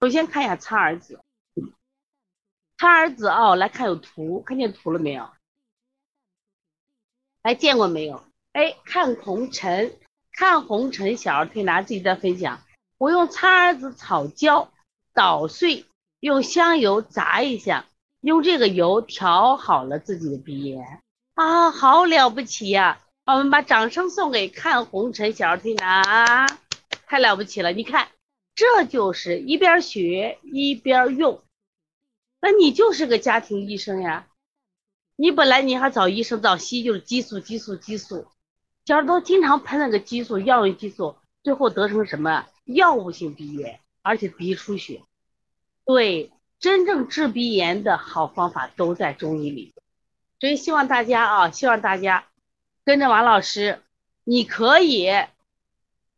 首先看一下苍耳子，苍耳子哦，来看有图，看见图了没有？来见过没有？哎，看红尘，看红尘，小儿推拿自己在分享。我用苍耳子草胶捣碎，用香油炸一下，用这个油调好了自己的鼻炎啊，好了不起呀！我们把掌声送给看红尘小儿推拿，太了不起了！你看。这就是一边学一边用，那你就是个家庭医生呀。你本来你还找医生找西医就是激素激素激素，小儿都经常喷那个激素药用激素，最后得成什么药物性鼻炎，而且鼻出血。对，真正治鼻炎的好方法都在中医里，所以希望大家啊，希望大家跟着王老师，你可以。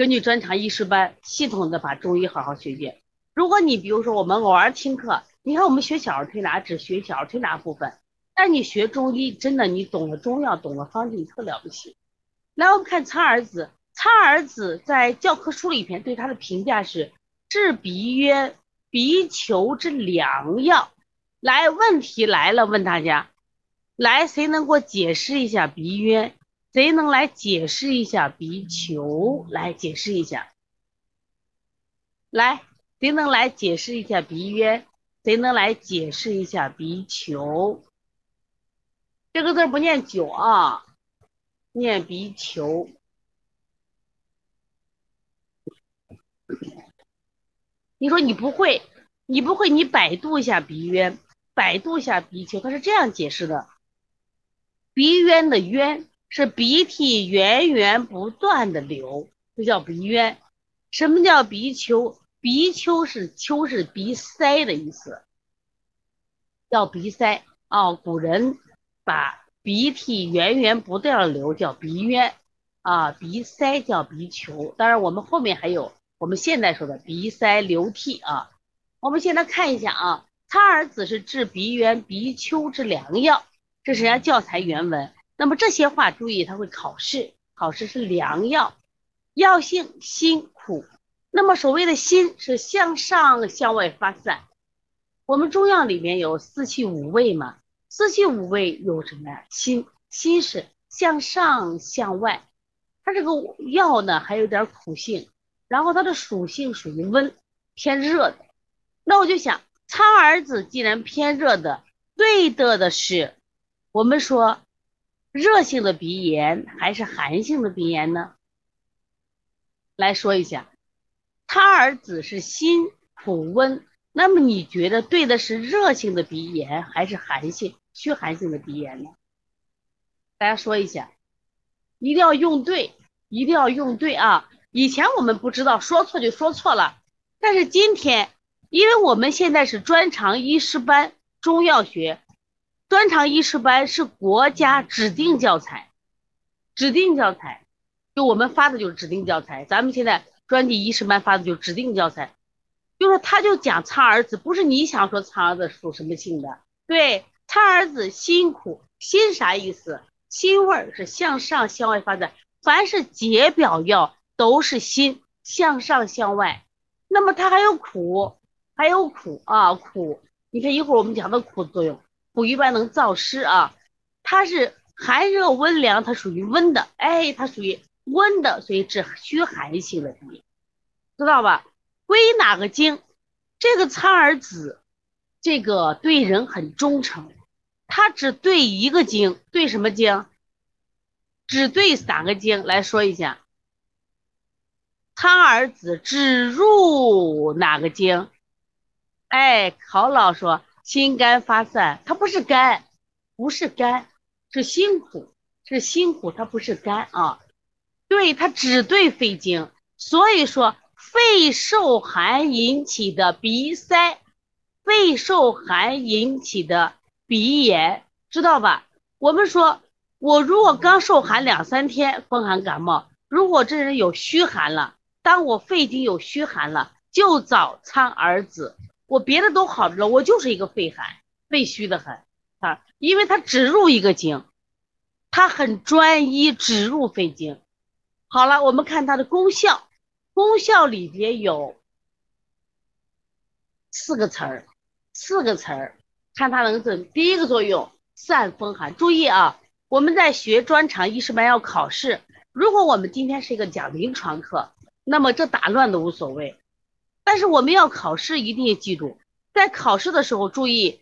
根据专长医师班，系统的把中医好好学一遍。如果你比如说我们偶尔听课，你看我们学小儿推拿只学小儿推拿部分，但你学中医真的你懂了中药，懂了方剂，特了不起。来，我们看苍耳子，苍耳子在教科书里边对它的评价是治鼻渊、鼻球之良药。来，问题来了，问大家，来谁能给我解释一下鼻渊？谁能来解释一下鼻球？来解释一下。来，谁能来解释一下鼻渊？谁能来解释一下鼻球？这个字不念九啊，念鼻球。你说你不会，你不会，你百度一下鼻渊，百度一下鼻球，它是这样解释的：鼻渊的渊。是鼻涕源源不断的流，这叫鼻渊。什么叫鼻丘？鼻丘是丘是鼻塞的意思，叫鼻塞啊。古人把鼻涕源源不断的流叫鼻渊啊，鼻塞叫鼻丘。当然，我们后面还有我们现在说的鼻塞流涕啊。我们现在看一下啊，苍耳子是治鼻渊、鼻丘之良药，这是人家教材原文。那么这些话注意，它会考试，考试是良药，药性辛苦。那么所谓的辛是向上向外发散。我们中药里面有四气五味嘛，四气五味有什么呀？辛辛是向上向外，它这个药呢还有点苦性，然后它的属性属于温，偏热的。那我就想，苍耳子既然偏热的，对的的是我们说。热性的鼻炎还是寒性的鼻炎呢？来说一下，苍耳子是辛苦温，那么你觉得对的是热性的鼻炎还是寒性虚寒性的鼻炎呢？大家说一下，一定要用对，一定要用对啊！以前我们不知道，说错就说错了，但是今天，因为我们现在是专长医师班中药学。专长医师班是国家指定教材，指定教材，就我们发的就是指定教材。咱们现在专题医师班发的就是指定教材，就是他就讲苍耳子，不是你想说苍耳子属什么性的？对，苍耳子辛苦，辛啥意思？辛味是向上向外发展，凡是解表药都是辛向上向外。那么它还有苦，还有苦啊苦。你看一会儿我们讲的苦作用。补一般能燥湿啊，它是寒热温凉，它属于温的，哎，它属于温的，所以治虚寒性的鼻，知道吧？归哪个经？这个苍耳子，这个对人很忠诚，它只对一个经，对什么经？只对三个经？来说一下，苍耳子只入哪个经？哎，考老说。心肝发散，它不是肝，不是肝，是辛苦，是辛苦，它不是肝啊。对，它只对肺经，所以说肺受寒引起的鼻塞，肺受寒引起的鼻炎，知道吧？我们说，我如果刚受寒两三天，风寒感冒，如果这人有虚寒了，当我肺经有虚寒了，就找苍耳子。我别的都好着了，我就是一个肺寒、肺虚的很啊，因为他只入一个经，他很专一，只入肺经。好了，我们看它的功效，功效里边有四个词儿，四个词儿，看它能怎。第一个作用，散风寒。注意啊，我们在学专长医师班要考试，如果我们今天是一个讲临床课，那么这打乱都无所谓。但是我们要考试，一定要记住，在考试的时候注意，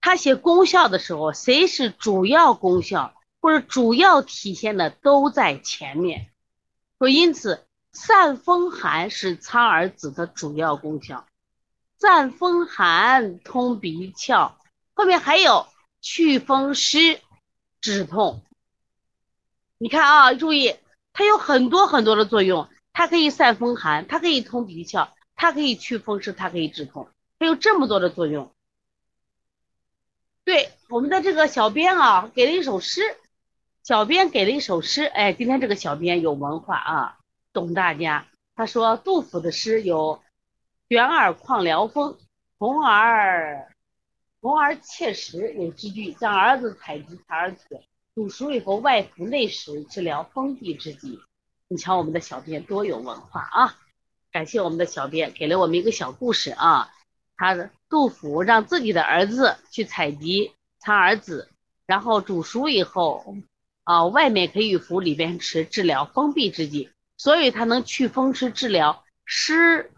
他写功效的时候，谁是主要功效或者主要体现的都在前面。说因此，散风寒是苍耳子的主要功效。散风寒、通鼻窍，后面还有祛风湿、止痛。你看啊，注意，它有很多很多的作用，它可以散风寒，它可以通鼻窍。它可以祛风湿，它可以止痛，它有这么多的作用。对，我们的这个小编啊，给了一首诗，小编给了一首诗，哎，今天这个小编有文化啊，懂大家。他说杜甫的诗有“卷耳旷辽风，童儿童儿切实”有几句，将儿子采集蚕儿子，煮熟以后外服内食，治疗风痹之疾。你瞧我们的小编多有文化啊！感谢我们的小编给了我们一个小故事啊，他的杜甫让自己的儿子去采集蚕儿子，然后煮熟以后，啊，外面可以服，里边吃，治疗封闭之疾，所以它能祛风湿，治疗湿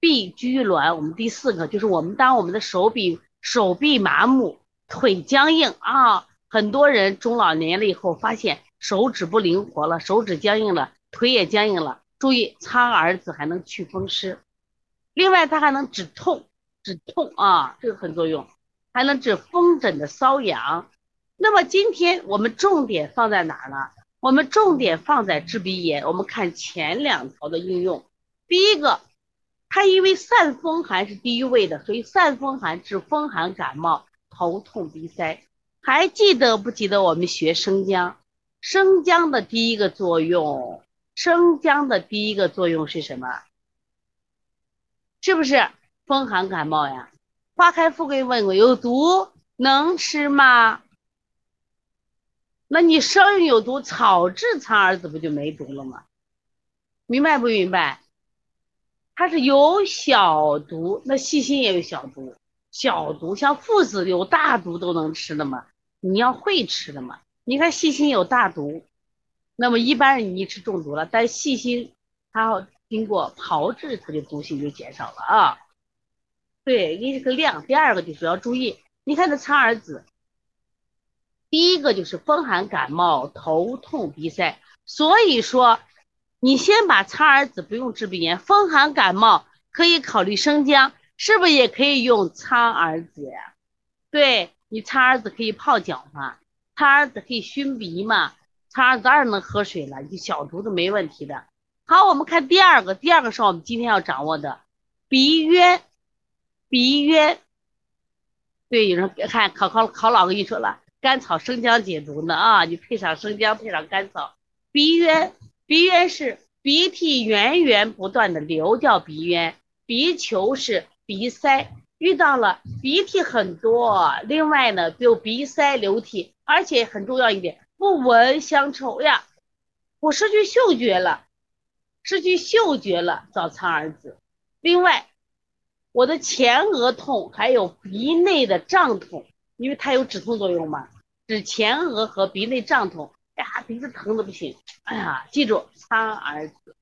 痹拘挛。我们第四个就是我们当我们的手臂手臂麻木、腿僵硬啊，很多人中老年了以后发现手指不灵活了，手指僵硬了，腿也僵硬了。注意，苍耳子还能祛风湿，另外它还能止痛，止痛啊，这个很作用，还能治风疹的瘙痒。那么今天我们重点放在哪儿呢？我们重点放在治鼻炎。我们看前两条的应用，第一个，它因为散风寒是第一位的，所以散风寒治风寒感冒、头痛、鼻塞。还记得不记得我们学生姜？生姜的第一个作用。生姜的第一个作用是什么？是不是风寒感冒呀？花开富贵问过有毒能吃吗？那你生有毒，草治苍耳子不就没毒了吗？明白不明白？它是有小毒，那细心也有小毒，小毒像附子有大毒都能吃的吗？你要会吃的嘛？你看细心有大毒。那么一般人你吃中毒了，但细心它经过炮制，它的毒性就减少了啊。对，一个量。第二个就是要注意，你看这苍耳子，第一个就是风寒感冒、头痛、鼻塞，所以说你先把苍耳子不用治鼻炎，风寒感冒可以考虑生姜，是不是也可以用苍耳子呀？对你苍耳子可以泡脚嘛，苍耳子可以熏鼻嘛。他当然能喝水了，你小毒都没问题的。好，我们看第二个，第二个是我们今天要掌握的鼻渊。鼻渊，对，有人看考考考老跟你说了，甘草生姜解毒呢啊，你配上生姜，配上甘草。鼻渊，鼻渊是鼻涕源源不断的流掉鼻渊，鼻球是鼻塞，遇到了鼻涕很多，另外呢就鼻塞流涕，而且很重要一点。不闻香臭呀，我失去嗅觉了，失去嗅觉了，找苍耳子。另外，我的前额痛，还有鼻内的胀痛，因为它有止痛作用嘛，止前额和鼻内胀痛。哎呀，鼻子疼的不行，哎呀，记住苍耳子。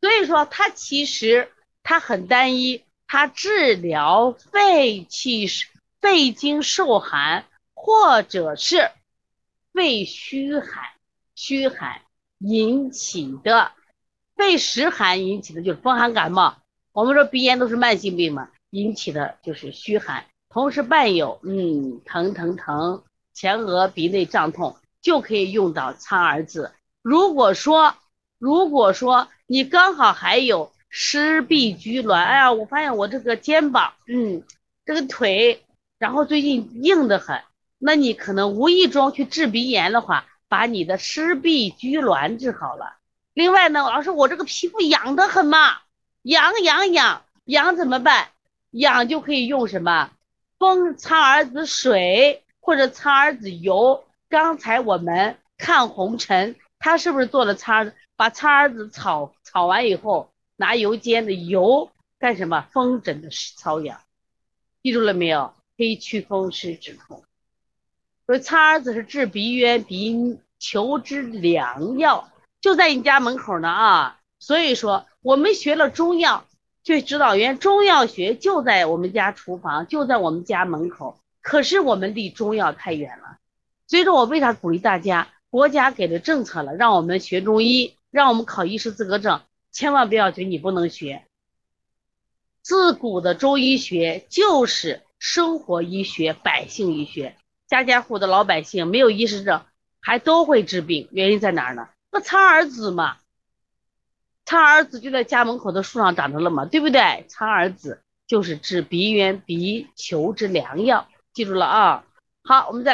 所以说，它其实它很单一，它治疗肺气、肺经受寒，或者是。肺虚寒，虚寒引起的，肺实寒引起的就是风寒感冒。我们说鼻炎都是慢性病嘛，引起的就是虚寒，同时伴有嗯疼疼疼，前额鼻内胀痛，就可以用到苍耳子。如果说如果说你刚好还有湿痹拘挛，哎呀，我发现我这个肩膀，嗯，这个腿，然后最近硬得很。那你可能无意中去治鼻炎的话，把你的湿痹拘挛治好了。另外呢，老师，我这个皮肤痒得很嘛，痒痒痒痒怎么办？痒就可以用什么？风苍耳子水或者苍耳子油。刚才我们看红尘，他是不是做了苍？把苍耳子炒炒完以后，拿油煎的油干什么？风疹的瘙痒，记住了没有？可以祛风湿止痛。说苍耳子是治鼻渊鼻球之良药，就在你家门口呢啊！所以说我们学了中药，就指导员中药学就在我们家厨房，就在我们家门口。可是我们离中药太远了。所以说我为啥鼓励大家？国家给的政策了，让我们学中医，让我们考医师资格证，千万不要觉得你不能学。自古的中医学就是生活医学、百姓医学。家家户的老百姓没有医师证，还都会治病，原因在哪儿呢？那苍耳子嘛，苍耳子就在家门口的树上长着了嘛，对不对？苍耳子就是治鼻炎鼻球之良药，记住了啊。好，我们再来。